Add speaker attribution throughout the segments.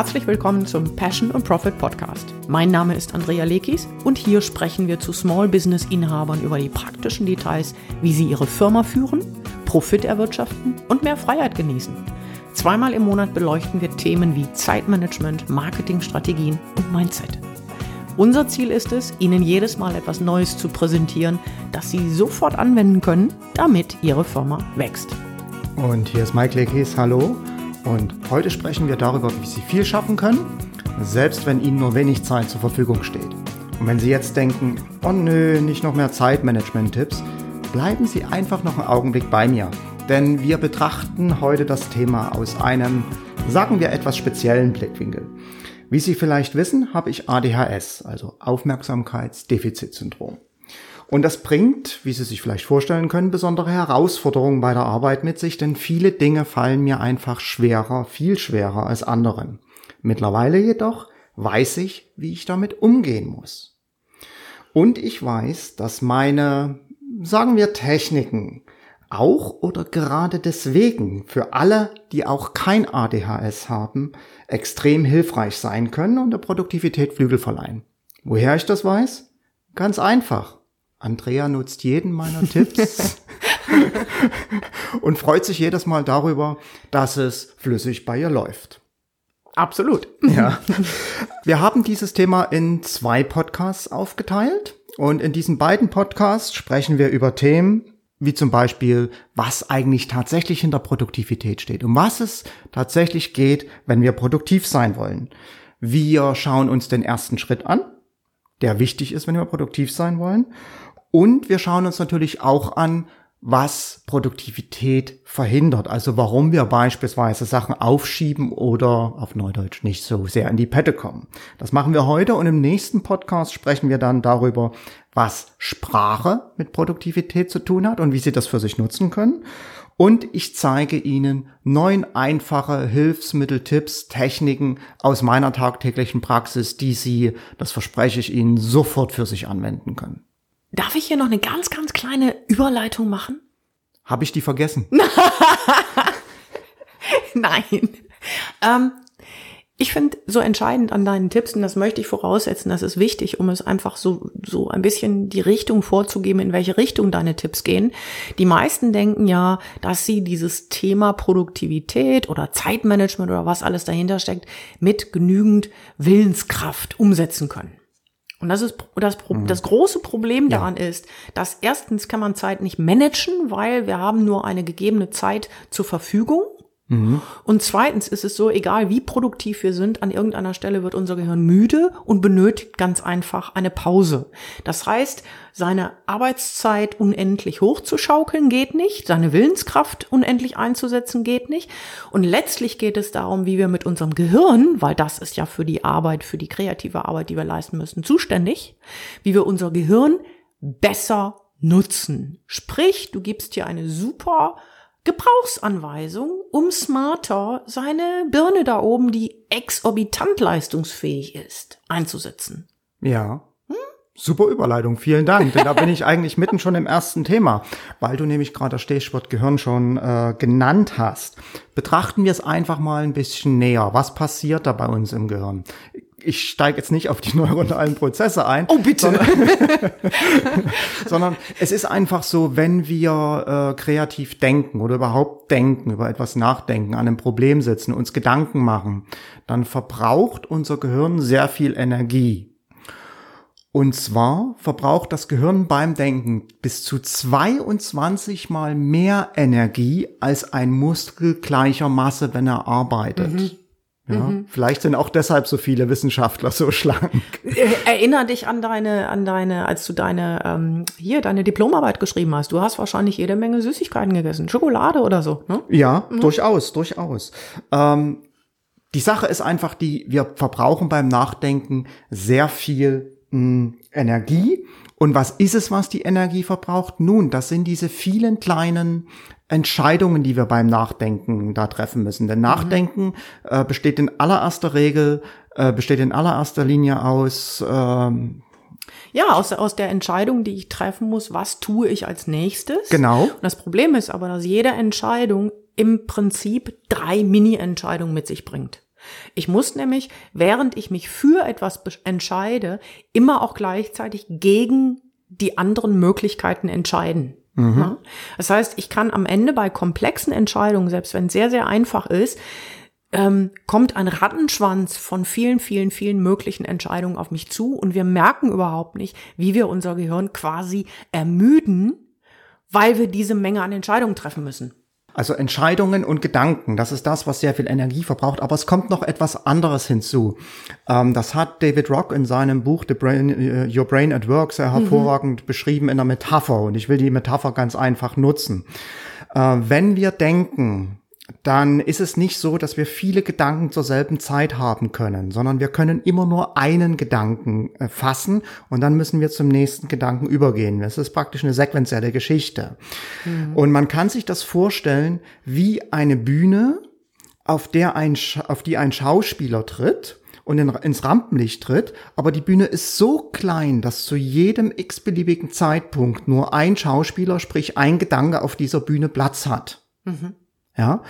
Speaker 1: Herzlich willkommen zum Passion und Profit Podcast. Mein Name ist Andrea Lekis und hier sprechen wir zu Small Business Inhabern über die praktischen Details, wie sie ihre Firma führen, Profit erwirtschaften und mehr Freiheit genießen. Zweimal im Monat beleuchten wir Themen wie Zeitmanagement, Marketingstrategien und Mindset. Unser Ziel ist es, Ihnen jedes Mal etwas Neues zu präsentieren, das Sie sofort anwenden können, damit Ihre Firma wächst.
Speaker 2: Und hier ist Mike Lekis, hallo. Und heute sprechen wir darüber, wie Sie viel schaffen können, selbst wenn Ihnen nur wenig Zeit zur Verfügung steht. Und wenn Sie jetzt denken, oh nö, nicht noch mehr Zeitmanagement-Tipps, bleiben Sie einfach noch einen Augenblick bei mir. Denn wir betrachten heute das Thema aus einem, sagen wir, etwas speziellen Blickwinkel. Wie Sie vielleicht wissen, habe ich ADHS, also Aufmerksamkeitsdefizitsyndrom. Und das bringt, wie Sie sich vielleicht vorstellen können, besondere Herausforderungen bei der Arbeit mit sich, denn viele Dinge fallen mir einfach schwerer, viel schwerer als anderen. Mittlerweile jedoch weiß ich, wie ich damit umgehen muss. Und ich weiß, dass meine, sagen wir, Techniken auch oder gerade deswegen für alle, die auch kein ADHS haben, extrem hilfreich sein können und der Produktivität Flügel verleihen. Woher ich das weiß? Ganz einfach. Andrea nutzt jeden meiner Tipps und freut sich jedes Mal darüber, dass es flüssig bei ihr läuft.
Speaker 1: Absolut.
Speaker 2: Ja. Wir haben dieses Thema in zwei Podcasts aufgeteilt und in diesen beiden Podcasts sprechen wir über Themen wie zum Beispiel, was eigentlich tatsächlich hinter Produktivität steht, um was es tatsächlich geht, wenn wir produktiv sein wollen. Wir schauen uns den ersten Schritt an, der wichtig ist, wenn wir produktiv sein wollen. Und wir schauen uns natürlich auch an, was Produktivität verhindert. Also warum wir beispielsweise Sachen aufschieben oder auf Neudeutsch nicht so sehr in die Pette kommen. Das machen wir heute und im nächsten Podcast sprechen wir dann darüber, was Sprache mit Produktivität zu tun hat und wie Sie das für sich nutzen können. Und ich zeige Ihnen neun einfache Hilfsmittel, Tipps, Techniken aus meiner tagtäglichen Praxis, die Sie, das verspreche ich Ihnen, sofort für sich anwenden können.
Speaker 1: Darf ich hier noch eine ganz, ganz kleine Überleitung machen?
Speaker 2: Habe ich die vergessen?
Speaker 1: Nein. Ähm, ich finde so entscheidend an deinen Tipps, und das möchte ich voraussetzen, das ist wichtig, um es einfach so, so ein bisschen die Richtung vorzugeben, in welche Richtung deine Tipps gehen. Die meisten denken ja, dass sie dieses Thema Produktivität oder Zeitmanagement oder was alles dahinter steckt, mit genügend Willenskraft umsetzen können. Und das ist das, mhm. das große Problem daran ja. ist, dass erstens kann man Zeit nicht managen, weil wir haben nur eine gegebene Zeit zur Verfügung. Mhm. Und zweitens ist es so, egal wie produktiv wir sind, an irgendeiner Stelle wird unser Gehirn müde und benötigt ganz einfach eine Pause. Das heißt, seine Arbeitszeit unendlich hochzuschaukeln geht nicht, seine Willenskraft unendlich einzusetzen geht nicht. Und letztlich geht es darum, wie wir mit unserem Gehirn, weil das ist ja für die Arbeit, für die kreative Arbeit, die wir leisten müssen, zuständig, wie wir unser Gehirn besser nutzen. Sprich, du gibst hier eine super Gebrauchsanweisung, um smarter seine Birne da oben, die exorbitant leistungsfähig ist, einzusetzen.
Speaker 2: Ja. Hm? Super Überleitung, vielen Dank. Denn da bin ich eigentlich mitten schon im ersten Thema, weil du nämlich gerade das Stichwort Gehirn schon äh, genannt hast. Betrachten wir es einfach mal ein bisschen näher. Was passiert da bei uns im Gehirn? Ich steige jetzt nicht auf die neuronalen Prozesse ein.
Speaker 1: Oh, bitte.
Speaker 2: Sondern, sondern es ist einfach so, wenn wir äh, kreativ denken oder überhaupt denken, über etwas nachdenken, an einem Problem sitzen, uns Gedanken machen, dann verbraucht unser Gehirn sehr viel Energie. Und zwar verbraucht das Gehirn beim Denken bis zu 22 mal mehr Energie als ein Muskel gleicher Masse, wenn er arbeitet. Mhm. Ja, mhm. Vielleicht sind auch deshalb so viele Wissenschaftler so schlank.
Speaker 1: Äh, erinner dich an deine, an deine, als du deine, ähm, hier, deine Diplomarbeit geschrieben hast. Du hast wahrscheinlich jede Menge Süßigkeiten gegessen. Schokolade oder so, ne?
Speaker 2: Ja, mhm. durchaus, durchaus. Ähm, die Sache ist einfach die, wir verbrauchen beim Nachdenken sehr viel mh, hm, Energie. Und was ist es, was die Energie verbraucht? Nun, das sind diese vielen kleinen Entscheidungen, die wir beim Nachdenken da treffen müssen. Denn Nachdenken mhm. äh, besteht in allererster Regel, äh, besteht in allererster Linie aus ähm,
Speaker 1: ja, aus, aus der Entscheidung, die ich treffen muss, was tue ich als nächstes.
Speaker 2: Genau.
Speaker 1: Und das Problem ist aber, dass jede Entscheidung im Prinzip drei Mini-Entscheidungen mit sich bringt. Ich muss nämlich, während ich mich für etwas entscheide, immer auch gleichzeitig gegen die anderen Möglichkeiten entscheiden. Mhm. Das heißt, ich kann am Ende bei komplexen Entscheidungen, selbst wenn es sehr, sehr einfach ist, ähm, kommt ein Rattenschwanz von vielen, vielen, vielen möglichen Entscheidungen auf mich zu und wir merken überhaupt nicht, wie wir unser Gehirn quasi ermüden, weil wir diese Menge an Entscheidungen treffen müssen.
Speaker 2: Also Entscheidungen und Gedanken, das ist das, was sehr viel Energie verbraucht. Aber es kommt noch etwas anderes hinzu. Ähm, das hat David Rock in seinem Buch The Brain, uh, Your Brain at Work sehr mhm. hervorragend mhm. beschrieben in der Metapher. Und ich will die Metapher ganz einfach nutzen. Äh, wenn wir denken, dann ist es nicht so, dass wir viele Gedanken zur selben Zeit haben können, sondern wir können immer nur einen Gedanken äh, fassen und dann müssen wir zum nächsten Gedanken übergehen. Das ist praktisch eine sequenzielle Geschichte. Mhm. Und man kann sich das vorstellen wie eine Bühne, auf der ein, auf die ein Schauspieler tritt und in, ins Rampenlicht tritt, aber die Bühne ist so klein, dass zu jedem x-beliebigen Zeitpunkt nur ein Schauspieler, sprich ein Gedanke auf dieser Bühne Platz hat. Mhm. Ja.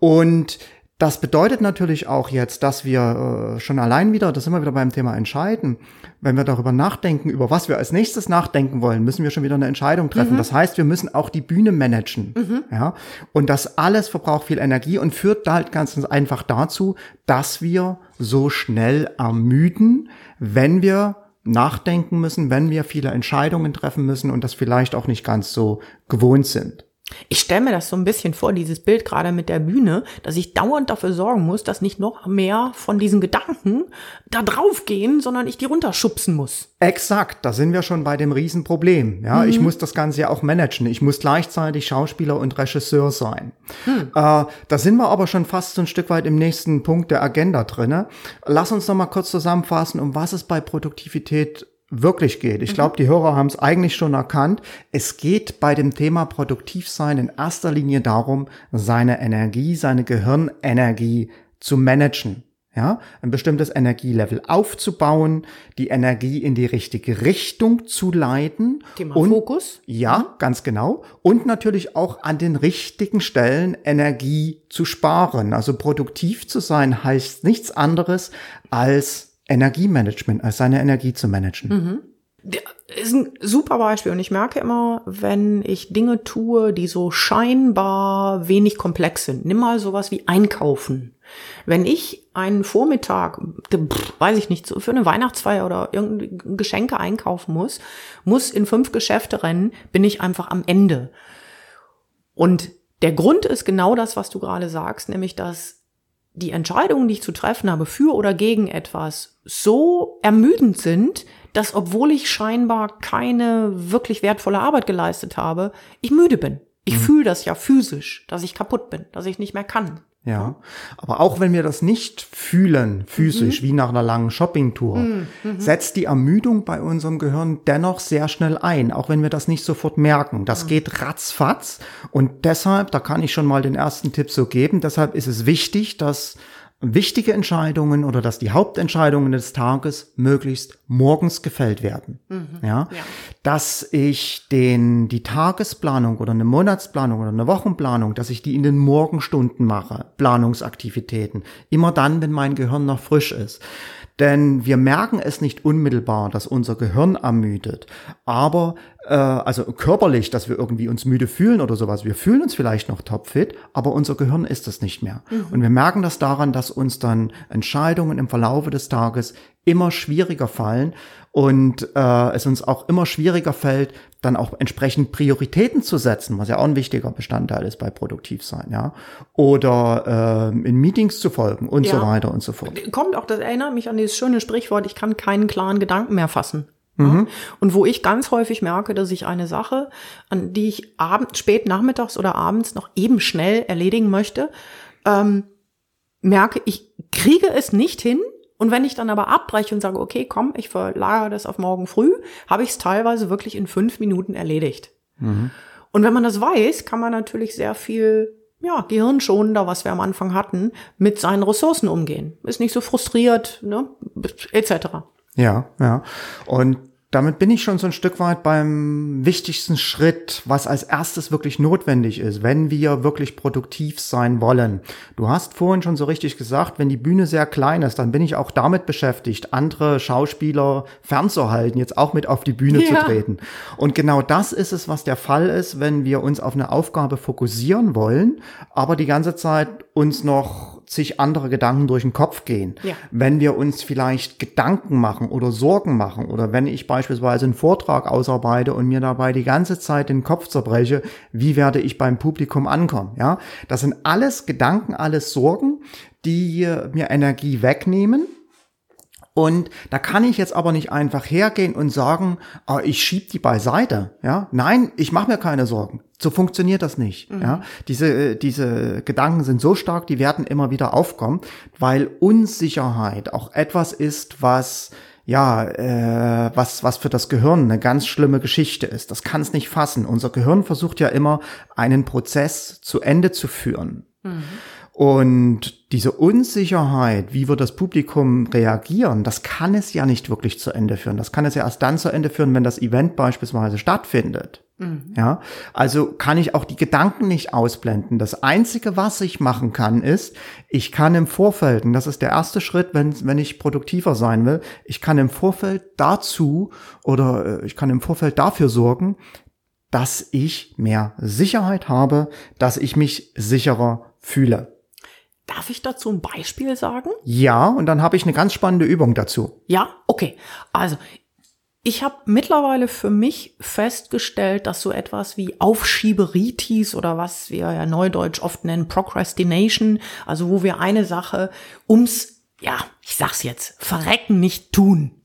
Speaker 2: Und das bedeutet natürlich auch jetzt, dass wir äh, schon allein wieder, das sind wir wieder beim Thema entscheiden, wenn wir darüber nachdenken, über was wir als nächstes nachdenken wollen, müssen wir schon wieder eine Entscheidung treffen. Mhm. Das heißt, wir müssen auch die Bühne managen. Mhm. Ja. Und das alles verbraucht viel Energie und führt halt ganz einfach dazu, dass wir so schnell ermüden, wenn wir nachdenken müssen, wenn wir viele Entscheidungen treffen müssen und das vielleicht auch nicht ganz so gewohnt sind.
Speaker 1: Ich stelle mir das so ein bisschen vor, dieses Bild gerade mit der Bühne, dass ich dauernd dafür sorgen muss, dass nicht noch mehr von diesen Gedanken da drauf gehen, sondern ich die runterschubsen muss.
Speaker 2: Exakt, da sind wir schon bei dem Riesenproblem. Ja, mhm. ich muss das Ganze ja auch managen. Ich muss gleichzeitig Schauspieler und Regisseur sein. Mhm. Äh, da sind wir aber schon fast so ein Stück weit im nächsten Punkt der Agenda drinne. Lass uns noch mal kurz zusammenfassen, um was es bei Produktivität wirklich geht. Ich mhm. glaube, die Hörer haben es eigentlich schon erkannt. Es geht bei dem Thema Produktivsein in erster Linie darum, seine Energie, seine Gehirnenergie zu managen. Ja, ein bestimmtes Energielevel aufzubauen, die Energie in die richtige Richtung zu leiten.
Speaker 1: Thema und, Fokus.
Speaker 2: Ja, mhm. ganz genau. Und natürlich auch an den richtigen Stellen Energie zu sparen. Also produktiv zu sein heißt nichts anderes als Energiemanagement, als seine Energie zu managen. Mhm.
Speaker 1: Ist ein super Beispiel und ich merke immer, wenn ich Dinge tue, die so scheinbar wenig komplex sind. Nimm mal sowas wie Einkaufen. Wenn ich einen Vormittag, weiß ich nicht, für eine Weihnachtsfeier oder irgendeine Geschenke einkaufen muss, muss in fünf Geschäfte rennen, bin ich einfach am Ende. Und der Grund ist genau das, was du gerade sagst, nämlich dass die Entscheidungen, die ich zu treffen habe, für oder gegen etwas, so ermüdend sind, dass obwohl ich scheinbar keine wirklich wertvolle Arbeit geleistet habe, ich müde bin. Ich mhm. fühle das ja physisch, dass ich kaputt bin, dass ich nicht mehr kann.
Speaker 2: Ja, aber auch wenn wir das nicht fühlen, physisch, mhm. wie nach einer langen Shoppingtour, mhm. mhm. setzt die Ermüdung bei unserem Gehirn dennoch sehr schnell ein, auch wenn wir das nicht sofort merken. Das mhm. geht ratzfatz und deshalb, da kann ich schon mal den ersten Tipp so geben, deshalb ist es wichtig, dass wichtige Entscheidungen oder dass die Hauptentscheidungen des Tages möglichst morgens gefällt werden. Mhm. Ja? ja? dass ich den die Tagesplanung oder eine Monatsplanung oder eine Wochenplanung, dass ich die in den Morgenstunden mache, Planungsaktivitäten, immer dann, wenn mein Gehirn noch frisch ist. Denn wir merken es nicht unmittelbar, dass unser Gehirn ermüdet. Aber, also körperlich, dass wir irgendwie uns müde fühlen oder sowas. Wir fühlen uns vielleicht noch topfit, aber unser Gehirn ist es nicht mehr. Mhm. Und wir merken das daran, dass uns dann Entscheidungen im Verlaufe des Tages immer schwieriger fallen und äh, es uns auch immer schwieriger fällt, dann auch entsprechend Prioritäten zu setzen, was ja auch ein wichtiger Bestandteil ist bei Produktivsein, ja. Oder äh, in Meetings zu folgen und ja. so weiter und so fort.
Speaker 1: Kommt auch, das erinnert mich an dieses schöne Sprichwort, ich kann keinen klaren Gedanken mehr fassen. Mhm. Und wo ich ganz häufig merke, dass ich eine Sache, an die ich abends, spät nachmittags oder abends noch eben schnell erledigen möchte, ähm, merke, ich kriege es nicht hin, und wenn ich dann aber abbreche und sage, okay, komm, ich verlagere das auf morgen früh, habe ich es teilweise wirklich in fünf Minuten erledigt. Mhm. Und wenn man das weiß, kann man natürlich sehr viel ja, gehirnschonender, was wir am Anfang hatten, mit seinen Ressourcen umgehen. Ist nicht so frustriert, ne, etc.
Speaker 2: Ja, ja. Und damit bin ich schon so ein Stück weit beim wichtigsten Schritt, was als erstes wirklich notwendig ist, wenn wir wirklich produktiv sein wollen. Du hast vorhin schon so richtig gesagt, wenn die Bühne sehr klein ist, dann bin ich auch damit beschäftigt, andere Schauspieler fernzuhalten, jetzt auch mit auf die Bühne ja. zu treten. Und genau das ist es, was der Fall ist, wenn wir uns auf eine Aufgabe fokussieren wollen, aber die ganze Zeit uns noch zig andere Gedanken durch den Kopf gehen. Ja. Wenn wir uns vielleicht Gedanken machen oder Sorgen machen oder wenn ich beispielsweise einen Vortrag ausarbeite und mir dabei die ganze Zeit den Kopf zerbreche, wie werde ich beim Publikum ankommen? Ja, das sind alles Gedanken, alles Sorgen, die mir Energie wegnehmen und da kann ich jetzt aber nicht einfach hergehen und sagen, oh, ich schieb die beiseite. Ja, nein, ich mache mir keine Sorgen. So funktioniert das nicht. Mhm. Ja, diese äh, diese Gedanken sind so stark, die werden immer wieder aufkommen, weil Unsicherheit auch etwas ist, was ja, äh, was, was für das Gehirn eine ganz schlimme Geschichte ist. Das kann es nicht fassen. Unser Gehirn versucht ja immer, einen Prozess zu Ende zu führen. Mhm. Und diese Unsicherheit, wie wird das Publikum reagieren, das kann es ja nicht wirklich zu Ende führen. Das kann es ja erst dann zu Ende führen, wenn das Event beispielsweise stattfindet. Mhm. Ja, also kann ich auch die Gedanken nicht ausblenden. Das einzige, was ich machen kann, ist, ich kann im Vorfeld, und das ist der erste Schritt, wenn, wenn ich produktiver sein will, ich kann im Vorfeld dazu oder äh, ich kann im Vorfeld dafür sorgen, dass ich mehr Sicherheit habe, dass ich mich sicherer fühle.
Speaker 1: Darf ich dazu ein Beispiel sagen?
Speaker 2: Ja, und dann habe ich eine ganz spannende Übung dazu.
Speaker 1: Ja, okay. Also ich habe mittlerweile für mich festgestellt, dass so etwas wie Aufschieberitis oder was wir ja neudeutsch oft nennen Procrastination, also wo wir eine Sache ums, ja, ich sag's jetzt, verrecken nicht tun,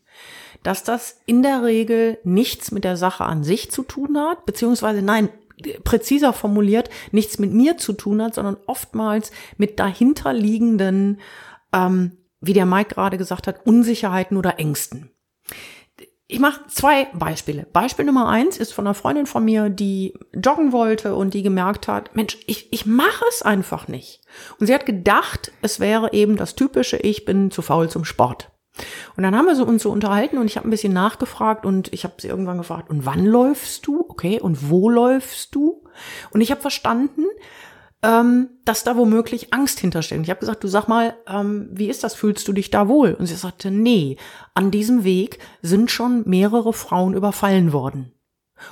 Speaker 1: dass das in der Regel nichts mit der Sache an sich zu tun hat, beziehungsweise nein, präziser formuliert, nichts mit mir zu tun hat, sondern oftmals mit dahinterliegenden, ähm, wie der Mike gerade gesagt hat, Unsicherheiten oder Ängsten. Ich mache zwei Beispiele. Beispiel Nummer eins ist von einer Freundin von mir, die joggen wollte und die gemerkt hat, Mensch, ich, ich mache es einfach nicht. Und sie hat gedacht, es wäre eben das typische, ich bin zu faul zum Sport. Und dann haben wir so uns so unterhalten und ich habe ein bisschen nachgefragt und ich habe sie irgendwann gefragt, und wann läufst du? Okay, und wo läufst du? Und ich habe verstanden, ähm, dass da womöglich Angst hintersteht. Ich habe gesagt, du sag mal, ähm, wie ist das? Fühlst du dich da wohl? Und sie sagte, nee, an diesem Weg sind schon mehrere Frauen überfallen worden.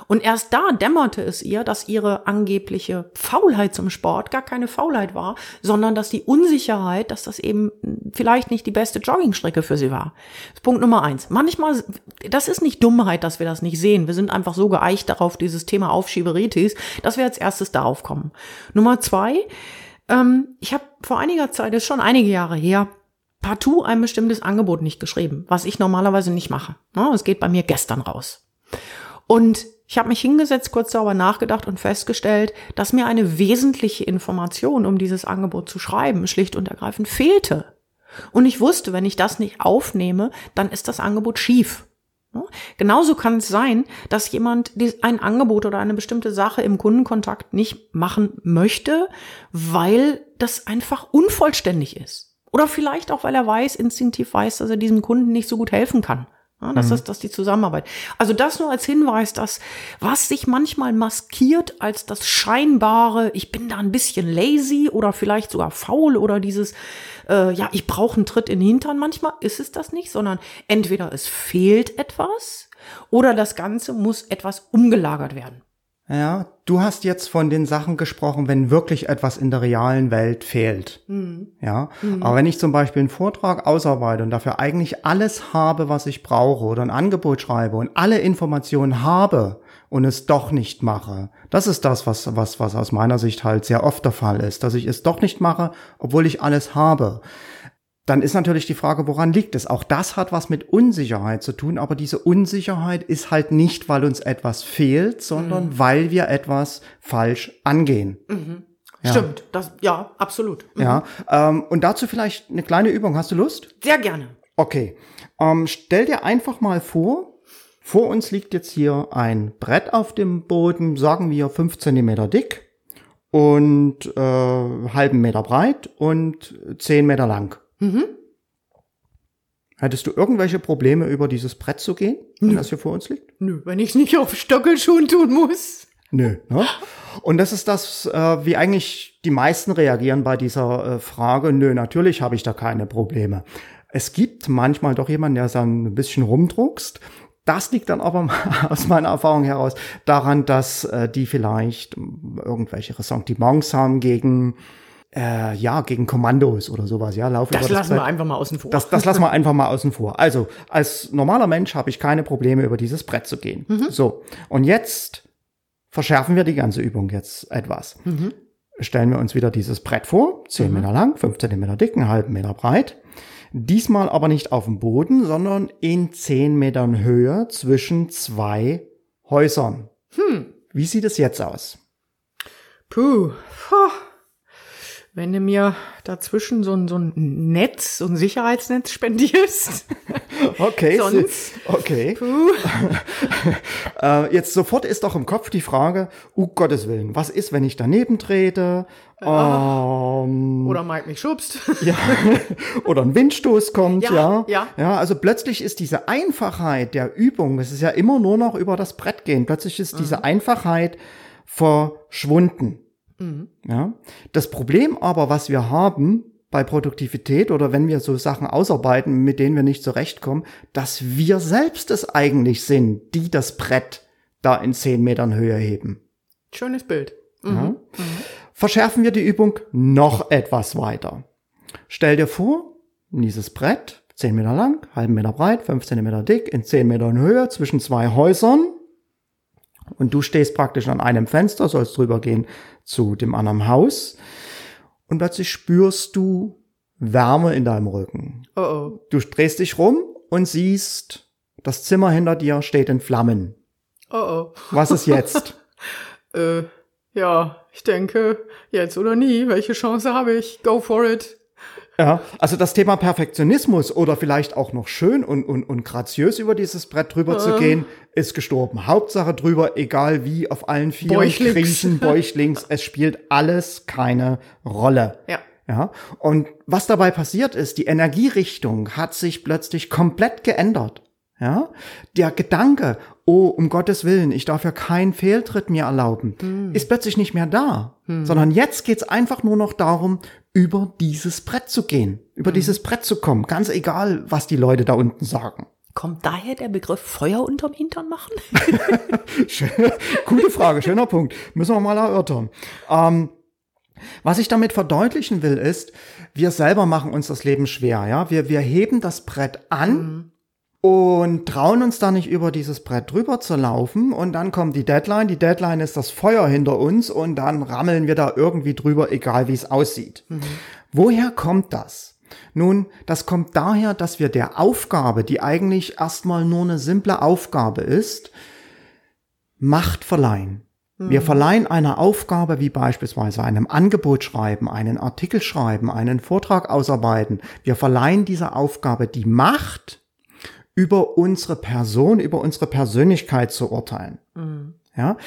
Speaker 1: Und erst da dämmerte es ihr, dass ihre angebliche Faulheit zum Sport gar keine Faulheit war, sondern dass die Unsicherheit, dass das eben vielleicht nicht die beste Joggingstrecke für sie war. Punkt Nummer eins. Manchmal, das ist nicht Dummheit, dass wir das nicht sehen. Wir sind einfach so geeicht darauf, dieses Thema Aufschieberitis, dass wir als erstes darauf kommen. Nummer zwei, ähm, ich habe vor einiger Zeit, das ist schon einige Jahre her, partout ein bestimmtes Angebot nicht geschrieben, was ich normalerweise nicht mache. Es geht bei mir gestern raus. Und ich habe mich hingesetzt, kurz darüber nachgedacht und festgestellt, dass mir eine wesentliche Information, um dieses Angebot zu schreiben, schlicht und ergreifend fehlte. Und ich wusste, wenn ich das nicht aufnehme, dann ist das Angebot schief. Genauso kann es sein, dass jemand ein Angebot oder eine bestimmte Sache im Kundenkontakt nicht machen möchte, weil das einfach unvollständig ist. Oder vielleicht auch, weil er weiß, instinktiv weiß, dass er diesem Kunden nicht so gut helfen kann. Ja, das mhm. ist das die Zusammenarbeit. Also das nur als Hinweis, dass was sich manchmal maskiert als das scheinbare, ich bin da ein bisschen lazy oder vielleicht sogar faul oder dieses, äh, ja, ich brauche einen Tritt in den Hintern. Manchmal ist es das nicht, sondern entweder es fehlt etwas oder das Ganze muss etwas umgelagert werden.
Speaker 2: Ja, du hast jetzt von den Sachen gesprochen, wenn wirklich etwas in der realen Welt fehlt. Mhm. Ja, mhm. aber wenn ich zum Beispiel einen Vortrag ausarbeite und dafür eigentlich alles habe, was ich brauche oder ein Angebot schreibe und alle Informationen habe und es doch nicht mache, das ist das, was, was, was aus meiner Sicht halt sehr oft der Fall ist, dass ich es doch nicht mache, obwohl ich alles habe. Dann ist natürlich die Frage, woran liegt es? Auch das hat was mit Unsicherheit zu tun, aber diese Unsicherheit ist halt nicht, weil uns etwas fehlt, sondern mhm. weil wir etwas falsch angehen.
Speaker 1: Mhm. Ja. Stimmt, das, ja, absolut.
Speaker 2: Mhm. Ja, ähm, und dazu vielleicht eine kleine Übung. Hast du Lust?
Speaker 1: Sehr gerne.
Speaker 2: Okay. Ähm, stell dir einfach mal vor, vor uns liegt jetzt hier ein Brett auf dem Boden, sagen wir fünf Zentimeter dick und äh, halben Meter breit und zehn Meter lang. Mhm. Hättest du irgendwelche Probleme, über dieses Brett zu gehen, wenn das hier vor uns liegt?
Speaker 1: Nö, wenn ich nicht auf Stöckelschuhen tun muss.
Speaker 2: Nö. Ne? Und das ist das, äh, wie eigentlich die meisten reagieren bei dieser äh, Frage. Nö, natürlich habe ich da keine Probleme. Es gibt manchmal doch jemanden, der dann ein bisschen rumdruckst. Das liegt dann aber aus meiner Erfahrung heraus daran, dass äh, die vielleicht irgendwelche Ressentiments haben gegen äh, ja, gegen Kommandos oder sowas, ja, laufen
Speaker 1: Das
Speaker 2: über
Speaker 1: lassen
Speaker 2: Brett.
Speaker 1: wir einfach mal außen vor.
Speaker 2: Das, das lassen wir einfach mal außen vor. Also, als normaler Mensch habe ich keine Probleme, über dieses Brett zu gehen. So, und jetzt verschärfen wir die ganze Übung jetzt etwas. Stellen wir uns wieder dieses Brett vor, 10 Meter lang, 5 Zentimeter dick, einen halben Meter breit. Diesmal aber nicht auf dem Boden, sondern in 10 Metern Höhe zwischen zwei Häusern. Wie sieht es jetzt aus?
Speaker 1: Puh. Puh. Wenn du mir dazwischen so ein, so ein Netz, so ein Sicherheitsnetz spendierst.
Speaker 2: Okay,
Speaker 1: Sonst?
Speaker 2: okay.
Speaker 1: Puh.
Speaker 2: Äh, jetzt sofort ist doch im Kopf die Frage, um Gottes Willen, was ist, wenn ich daneben trete? Ähm,
Speaker 1: Oder Mike mich schubst.
Speaker 2: ja, oder ein Windstoß kommt,
Speaker 1: Ja,
Speaker 2: ja,
Speaker 1: ja.
Speaker 2: Ja, also plötzlich ist diese Einfachheit der Übung, es ist ja immer nur noch über das Brett gehen, plötzlich ist
Speaker 1: Mhm.
Speaker 2: diese Einfachheit verschwunden.
Speaker 1: Mhm.
Speaker 2: Ja. Das Problem aber, was wir haben bei Produktivität oder wenn wir so Sachen ausarbeiten, mit denen wir nicht zurechtkommen, dass wir selbst es eigentlich sind, die das Brett da in zehn Metern Höhe heben.
Speaker 1: Schönes Bild.
Speaker 2: Ja. Verschärfen wir die Übung noch etwas weiter. Stell dir vor, dieses Brett, 10 Meter lang, halben Meter breit, 5 Zentimeter dick, in 10 Metern Höhe, zwischen zwei Häusern. Und du stehst praktisch an einem Fenster, sollst drüber gehen zu dem anderen Haus. Und plötzlich spürst du Wärme in deinem Rücken.
Speaker 1: Oh oh.
Speaker 2: Du drehst dich rum und siehst, das Zimmer hinter dir steht in Flammen.
Speaker 1: Oh
Speaker 2: Was ist jetzt?
Speaker 1: oh. Äh, ja, ich denke, jetzt oder nie. Welche Chance habe ich? Go for it.
Speaker 2: Ja, also das Thema Perfektionismus oder vielleicht auch noch schön und, und, und graziös über dieses Brett drüber zu gehen, ist gestorben. Hauptsache drüber, egal wie, auf allen vier
Speaker 1: Bäuchlings.
Speaker 2: Kriechen, Bäuchlings, es spielt alles keine Rolle.
Speaker 1: Ja.
Speaker 2: Ja, und was dabei passiert ist, die Energierichtung hat sich plötzlich komplett geändert. Ja, der Gedanke, oh, um Gottes Willen, ich darf ja keinen Fehltritt mir erlauben, ist plötzlich nicht mehr da, sondern jetzt geht's einfach nur noch darum, über dieses Brett zu gehen, über dieses Brett zu kommen, ganz egal, was die Leute da unten sagen.
Speaker 1: Kommt daher der Begriff Feuer unterm Hintern machen?
Speaker 2: Gute Frage, schöner Punkt. Müssen wir mal erörtern. Ähm, was ich damit verdeutlichen will, ist, wir selber machen uns das Leben schwer, ja. Wir, wir heben das Brett an und trauen uns da nicht über dieses Brett drüber zu laufen und dann kommt die Deadline. Die Deadline ist das Feuer hinter uns und dann rammeln wir da irgendwie drüber, egal wie es aussieht. Woher kommt das? Nun, das kommt daher, dass wir der Aufgabe, die eigentlich erstmal nur eine simple Aufgabe ist, Macht verleihen. Wir verleihen einer Aufgabe wie beispielsweise einem Angebot schreiben, einen Artikel schreiben, einen Vortrag ausarbeiten. Wir verleihen dieser Aufgabe die Macht, über unsere Person, über unsere Persönlichkeit zu urteilen. Ja?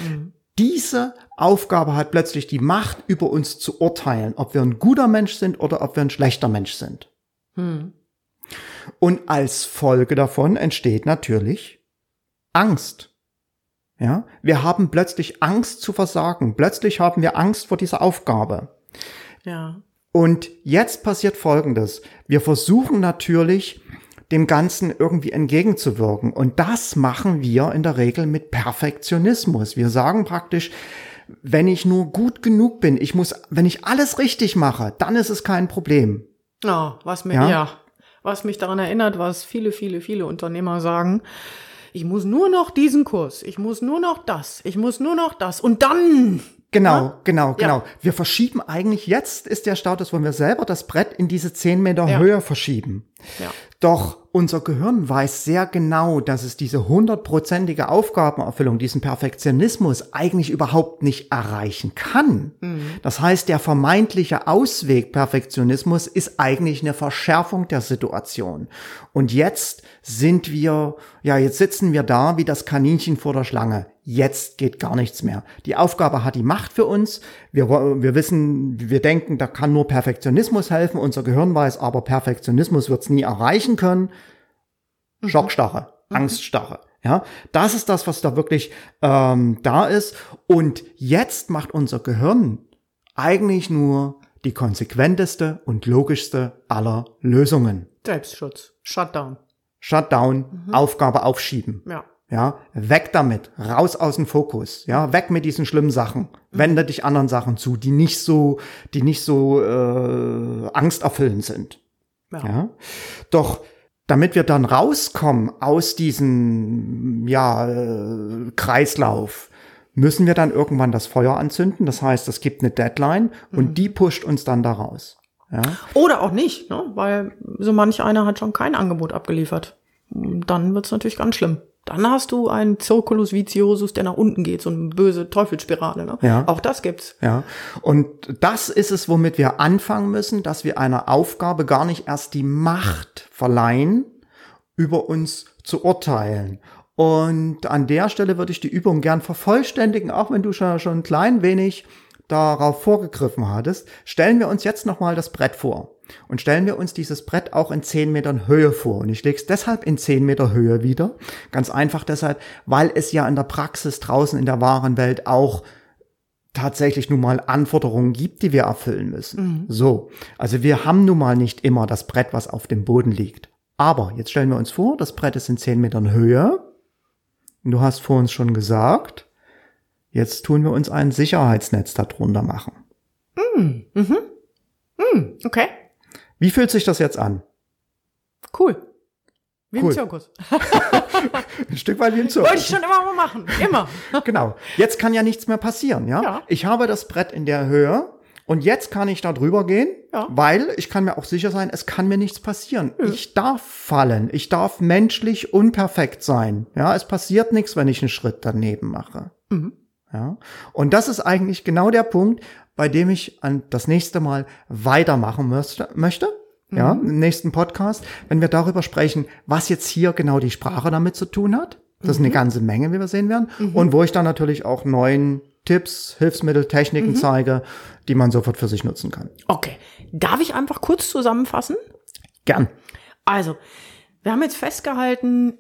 Speaker 2: Diese Aufgabe hat plötzlich die Macht, über uns zu urteilen, ob wir ein guter Mensch sind oder ob wir ein schlechter Mensch sind. Und als Folge davon entsteht natürlich Angst. Ja, wir haben plötzlich Angst zu versagen. Plötzlich haben wir Angst vor dieser Aufgabe.
Speaker 1: Ja.
Speaker 2: Und jetzt passiert Folgendes. Wir versuchen natürlich, dem Ganzen irgendwie entgegenzuwirken. Und das machen wir in der Regel mit Perfektionismus. Wir sagen praktisch, wenn ich nur gut genug bin, ich muss, wenn ich alles richtig mache, dann ist es kein Problem.
Speaker 1: Oh, was mir,
Speaker 2: Ja?
Speaker 1: ja. was mich daran erinnert, was viele, viele, viele Unternehmer sagen. Ich muss nur noch diesen Kurs, ich muss nur noch das, ich muss nur noch das und dann.
Speaker 2: Genau, genau,
Speaker 1: Ja.
Speaker 2: genau. Wir verschieben eigentlich, jetzt ist der Status, wo wir selber das Brett in diese 10 Meter
Speaker 1: Ja.
Speaker 2: Höhe verschieben.
Speaker 1: Ja.
Speaker 2: Doch unser Gehirn weiß sehr genau, dass es diese hundertprozentige Aufgabenerfüllung, diesen Perfektionismus eigentlich überhaupt nicht erreichen kann. Das heißt, der vermeintliche Ausweg Perfektionismus ist eigentlich eine Verschärfung der Situation. Und jetzt sind wir, ja, jetzt sitzen wir da wie das Kaninchen vor der Schlange. Jetzt geht gar nichts mehr. Die Aufgabe hat die Macht für uns. Wir, wir wissen, wir denken, da kann nur Perfektionismus helfen. Unser Gehirn weiß aber, Perfektionismus wird es nie erreichen können. Schockstarre, Angststarre. Ja, das ist das, was da wirklich ähm, da ist. Und jetzt macht unser Gehirn eigentlich nur die konsequenteste und logischste aller Lösungen.
Speaker 1: Selbstschutz. Shutdown.
Speaker 2: Shutdown, Aufgabe aufschieben.
Speaker 1: Ja.
Speaker 2: Ja, weg damit, raus aus dem Fokus, ja, weg mit diesen schlimmen Sachen. Wende dich anderen Sachen zu, die nicht so, die nicht so äh, angsterfüllend sind.
Speaker 1: Ja.
Speaker 2: Ja. Doch damit wir dann rauskommen aus diesem ja, äh, Kreislauf, müssen wir dann irgendwann das Feuer anzünden. Das heißt, es gibt eine Deadline und die pusht uns dann da raus. Ja.
Speaker 1: Oder auch nicht, ne? weil so manch einer hat schon kein Angebot abgeliefert. Dann wird's natürlich ganz schlimm. Dann hast du einen Circulus viciosus, der nach unten geht, so eine böse Teufelsspirale. Ne?
Speaker 2: Ja.
Speaker 1: Auch das gibt's.
Speaker 2: Ja, und das ist es, womit wir anfangen müssen, dass wir einer Aufgabe gar nicht erst die Macht verleihen, über uns zu urteilen. Und an der Stelle würde ich die Übung gern vervollständigen, auch wenn du schon, schon ein klein wenig darauf vorgegriffen hattest. Stellen wir uns jetzt nochmal das Brett vor. Und stellen wir uns dieses Brett auch in 10 Metern Höhe vor. Und ich lege es deshalb in 10 Meter Höhe wieder. Ganz einfach deshalb, weil es ja in der Praxis draußen in der wahren Welt auch tatsächlich nun mal Anforderungen gibt, die wir erfüllen müssen. So, also wir haben nun mal nicht immer das Brett, was auf dem Boden liegt. Aber jetzt stellen wir uns vor, das Brett ist in 10 Metern Höhe. Und du hast vor uns schon gesagt, jetzt tun wir uns ein Sicherheitsnetz darunter machen.
Speaker 1: Okay,
Speaker 2: Wie fühlt sich das jetzt an?
Speaker 1: cool. Wie
Speaker 2: Cool.
Speaker 1: im Zirkus.
Speaker 2: Ein Stück weit wie im Zirkus.
Speaker 1: Wollte ich schon immer mal machen. Immer.
Speaker 2: Genau. Jetzt kann ja nichts mehr passieren, ja?
Speaker 1: Ja.
Speaker 2: Ich habe das Brett in der Höhe und jetzt kann ich da drüber gehen,
Speaker 1: Ja.
Speaker 2: weil ich kann mir auch sicher sein, es kann mir nichts passieren. Ich darf fallen. Ich darf menschlich unperfekt sein. Ja, es passiert nichts, wenn ich einen Schritt daneben mache. Ja. Und das ist eigentlich genau der Punkt, bei dem ich an das nächste Mal weitermachen möchte, möchte. Ja, im nächsten Podcast, wenn wir darüber sprechen, was jetzt hier genau die Sprache damit zu tun hat. Das ist eine ganze Menge, wie wir sehen werden. Und wo ich dann natürlich auch neuen Tipps, Hilfsmittel, Techniken zeige, die man sofort für sich nutzen kann.
Speaker 1: Okay. Darf ich einfach kurz zusammenfassen?
Speaker 2: Gern.
Speaker 1: Also, wir haben jetzt festgehalten,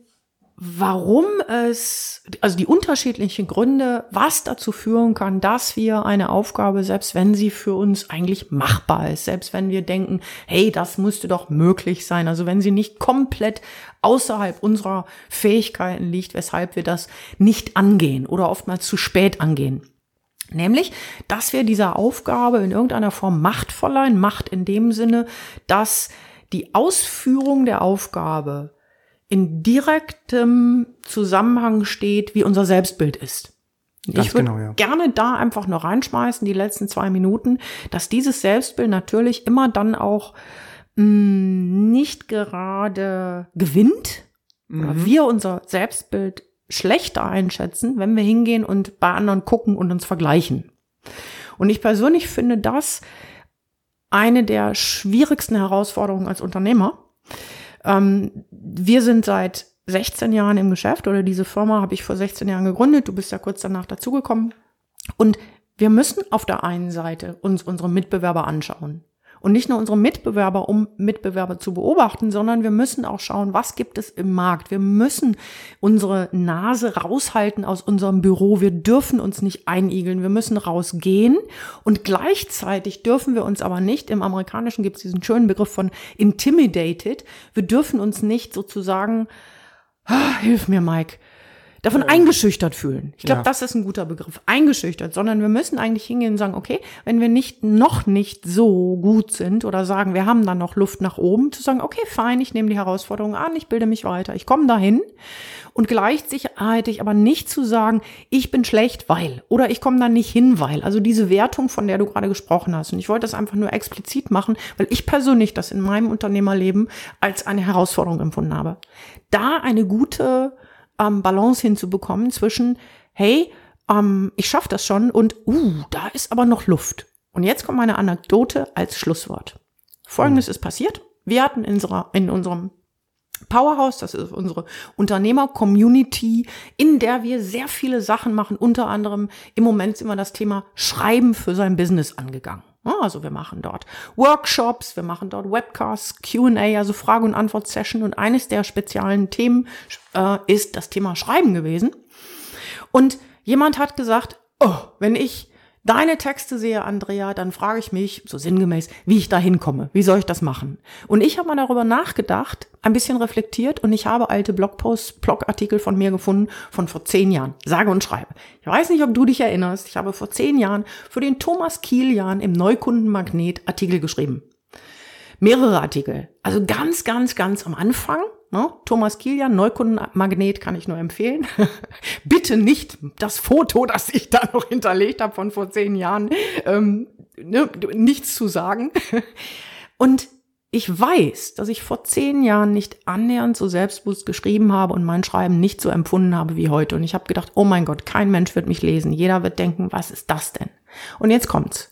Speaker 1: warum es, also die unterschiedlichen Gründe, was dazu führen kann, dass wir eine Aufgabe, selbst wenn sie für uns eigentlich machbar ist, selbst wenn wir denken, hey, das müsste doch möglich sein, also wenn sie nicht komplett außerhalb unserer Fähigkeiten liegt, weshalb wir das nicht angehen oder oftmals zu spät angehen. Nämlich, dass wir dieser Aufgabe in irgendeiner Form Macht verleihen. Macht in dem Sinne, dass die Ausführung der Aufgabe in direktem Zusammenhang steht, wie unser Selbstbild ist.
Speaker 2: Ganz
Speaker 1: ich würde
Speaker 2: genau, ja.
Speaker 1: gerne da einfach noch reinschmeißen, die letzten zwei Minuten, dass dieses Selbstbild natürlich immer dann auch mh, nicht gerade gewinnt oder wir unser Selbstbild schlechter einschätzen, wenn wir hingehen und bei anderen gucken und uns vergleichen. Und ich persönlich finde das eine der schwierigsten Herausforderungen als Unternehmer. Ähm, wir sind seit 16 Jahren im Geschäft oder diese Firma habe ich vor 16 Jahren gegründet. Du bist ja kurz danach dazugekommen. Und wir müssen auf der einen Seite uns unsere Mitbewerber anschauen. Und nicht nur unsere Mitbewerber, um Mitbewerber zu beobachten, sondern wir müssen auch schauen, was gibt es im Markt. Wir müssen unsere Nase raushalten aus unserem Büro. Wir dürfen uns nicht einigeln. Wir müssen rausgehen. Und gleichzeitig dürfen wir uns aber nicht, im Amerikanischen gibt es diesen schönen Begriff von intimidated. Wir dürfen uns nicht sozusagen, ah, hilf mir, Mike, davon eingeschüchtert fühlen. Ich glaube,
Speaker 2: Ja.
Speaker 1: das ist ein guter Begriff. Eingeschüchtert, sondern wir müssen eigentlich hingehen und sagen, okay, wenn wir nicht noch nicht so gut sind oder sagen, wir haben dann noch Luft nach oben, zu sagen, okay, fein, ich nehme die Herausforderung an, ich bilde mich weiter, ich komme dahin und gleichzeitig aber nicht zu sagen, ich bin schlecht, weil oder ich komme da nicht hin, weil. Also diese Wertung, von der du gerade gesprochen hast. Und ich wollte das einfach nur explizit machen, weil ich persönlich das in meinem Unternehmerleben als eine Herausforderung empfunden habe. Da eine gute ähm, Balance hinzubekommen zwischen, hey, ähm, ich schaffe das schon und, uh, da ist aber noch Luft. Und jetzt kommt meine Anekdote als Schlusswort. Folgendes ist passiert. Wir hatten in, unserer, in unserem Powerhouse, das ist unsere Unternehmer-Community, in der wir sehr viele Sachen machen. Unter anderem im Moment ist immer das Thema Schreiben für sein Business angegangen. Also wir machen dort Workshops, wir machen dort Webcasts, QA, also Frage- und Antwort-Session. Und eines der speziellen Themen äh, ist das Thema Schreiben gewesen. Und jemand hat gesagt, oh, wenn ich deine Texte sehe, Andrea, dann frage ich mich, so sinngemäß, wie ich da hinkomme. Wie soll ich das machen? Und ich habe mal darüber nachgedacht, ein bisschen reflektiert und ich habe alte Blogposts, Blogartikel von mir gefunden von vor zehn Jahren. Sage und schreibe. Ich weiß nicht, ob du dich erinnerst. Ich habe vor zehn Jahren für den Thomas Kilian im Neukundenmagnet Artikel geschrieben. Mehrere Artikel. Also ganz, ganz, ganz am Anfang Ne? Thomas Kilian, Neukundenmagnet kann ich nur empfehlen. Bitte nicht das Foto, das ich da noch hinterlegt habe von vor zehn Jahren, ähm, ne, nichts zu sagen. Und ich weiß, dass ich vor zehn Jahren nicht annähernd so selbstbewusst geschrieben habe und mein Schreiben nicht so empfunden habe wie heute. Und ich habe gedacht, oh mein Gott, kein Mensch wird mich lesen. Jeder wird denken, was ist das denn? Und jetzt kommt's.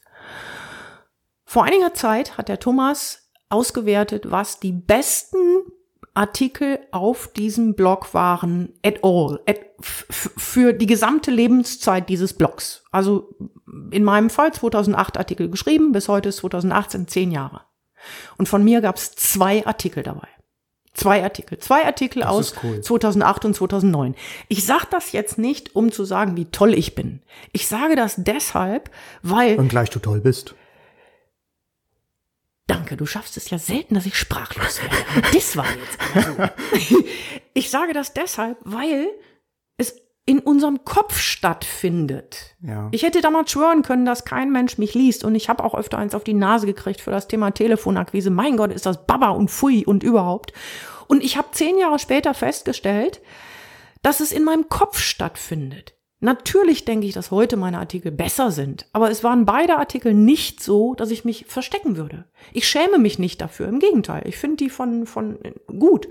Speaker 1: Vor einiger Zeit hat der Thomas ausgewertet, was die besten Artikel auf diesem Blog waren at all, at, für die gesamte Lebenszeit dieses Blogs. Also in meinem Fall 2008 Artikel geschrieben, bis heute ist 2018 zehn Jahre. Und von mir gab es zwei Artikel dabei. Zwei Artikel. Zwei Artikel das aus cool. 2008 und 2009. Ich sage das jetzt nicht, um zu sagen, wie toll ich bin. Ich sage das deshalb, weil.
Speaker 2: Und gleich du toll bist.
Speaker 1: Danke, du schaffst es ja selten, dass ich sprachlos werde. das war jetzt also. Ich sage das deshalb, weil es in unserem Kopf stattfindet. Ja. Ich hätte damals schwören können, dass kein Mensch mich liest und ich habe auch öfter eins auf die Nase gekriegt für das Thema Telefonakquise. Mein Gott, ist das Baba und Pfui und überhaupt. Und ich habe zehn Jahre später festgestellt, dass es in meinem Kopf stattfindet. Natürlich denke ich, dass heute meine Artikel besser sind, aber es waren beide Artikel nicht so, dass ich mich verstecken würde. Ich schäme mich nicht dafür, im Gegenteil, ich finde die von, von gut.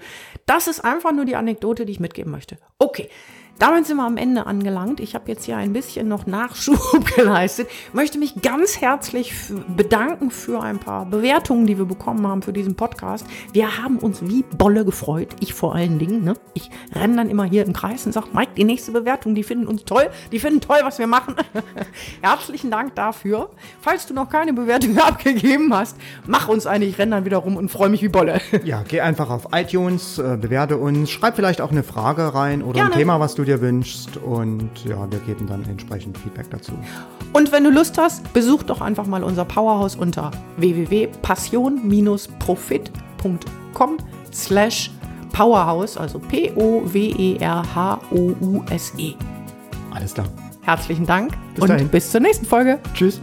Speaker 1: Das ist einfach nur die Anekdote, die ich mitgeben möchte. Okay, damit sind wir am Ende angelangt. Ich habe jetzt hier ein bisschen noch Nachschub geleistet. Möchte mich ganz herzlich bedanken für ein paar Bewertungen, die wir bekommen haben für diesen Podcast. Wir haben uns wie Bolle gefreut. Ich vor allen Dingen. Ne? Ich renne dann immer hier im Kreis und sage, Mike, die nächste Bewertung, die finden uns toll. Die finden toll, was wir machen. Herzlichen Dank dafür. Falls du noch keine Bewertung abgegeben hast, mach uns eine. Ich renne dann wieder rum und freue mich wie Bolle.
Speaker 2: ja, geh einfach auf iTunes, äh, bewerte uns, schreib vielleicht auch eine Frage rein oder Gerne. ein Thema, was du dir dir wünschst und ja, wir geben dann entsprechend Feedback dazu.
Speaker 1: Und wenn du Lust hast, besuch doch einfach mal unser Powerhouse unter www.passion-profit.com slash Powerhouse, also P-O-W-E-R-H-O-U-S-E.
Speaker 2: Alles klar.
Speaker 1: Herzlichen Dank bis und dahin. bis zur nächsten Folge.
Speaker 2: Tschüss.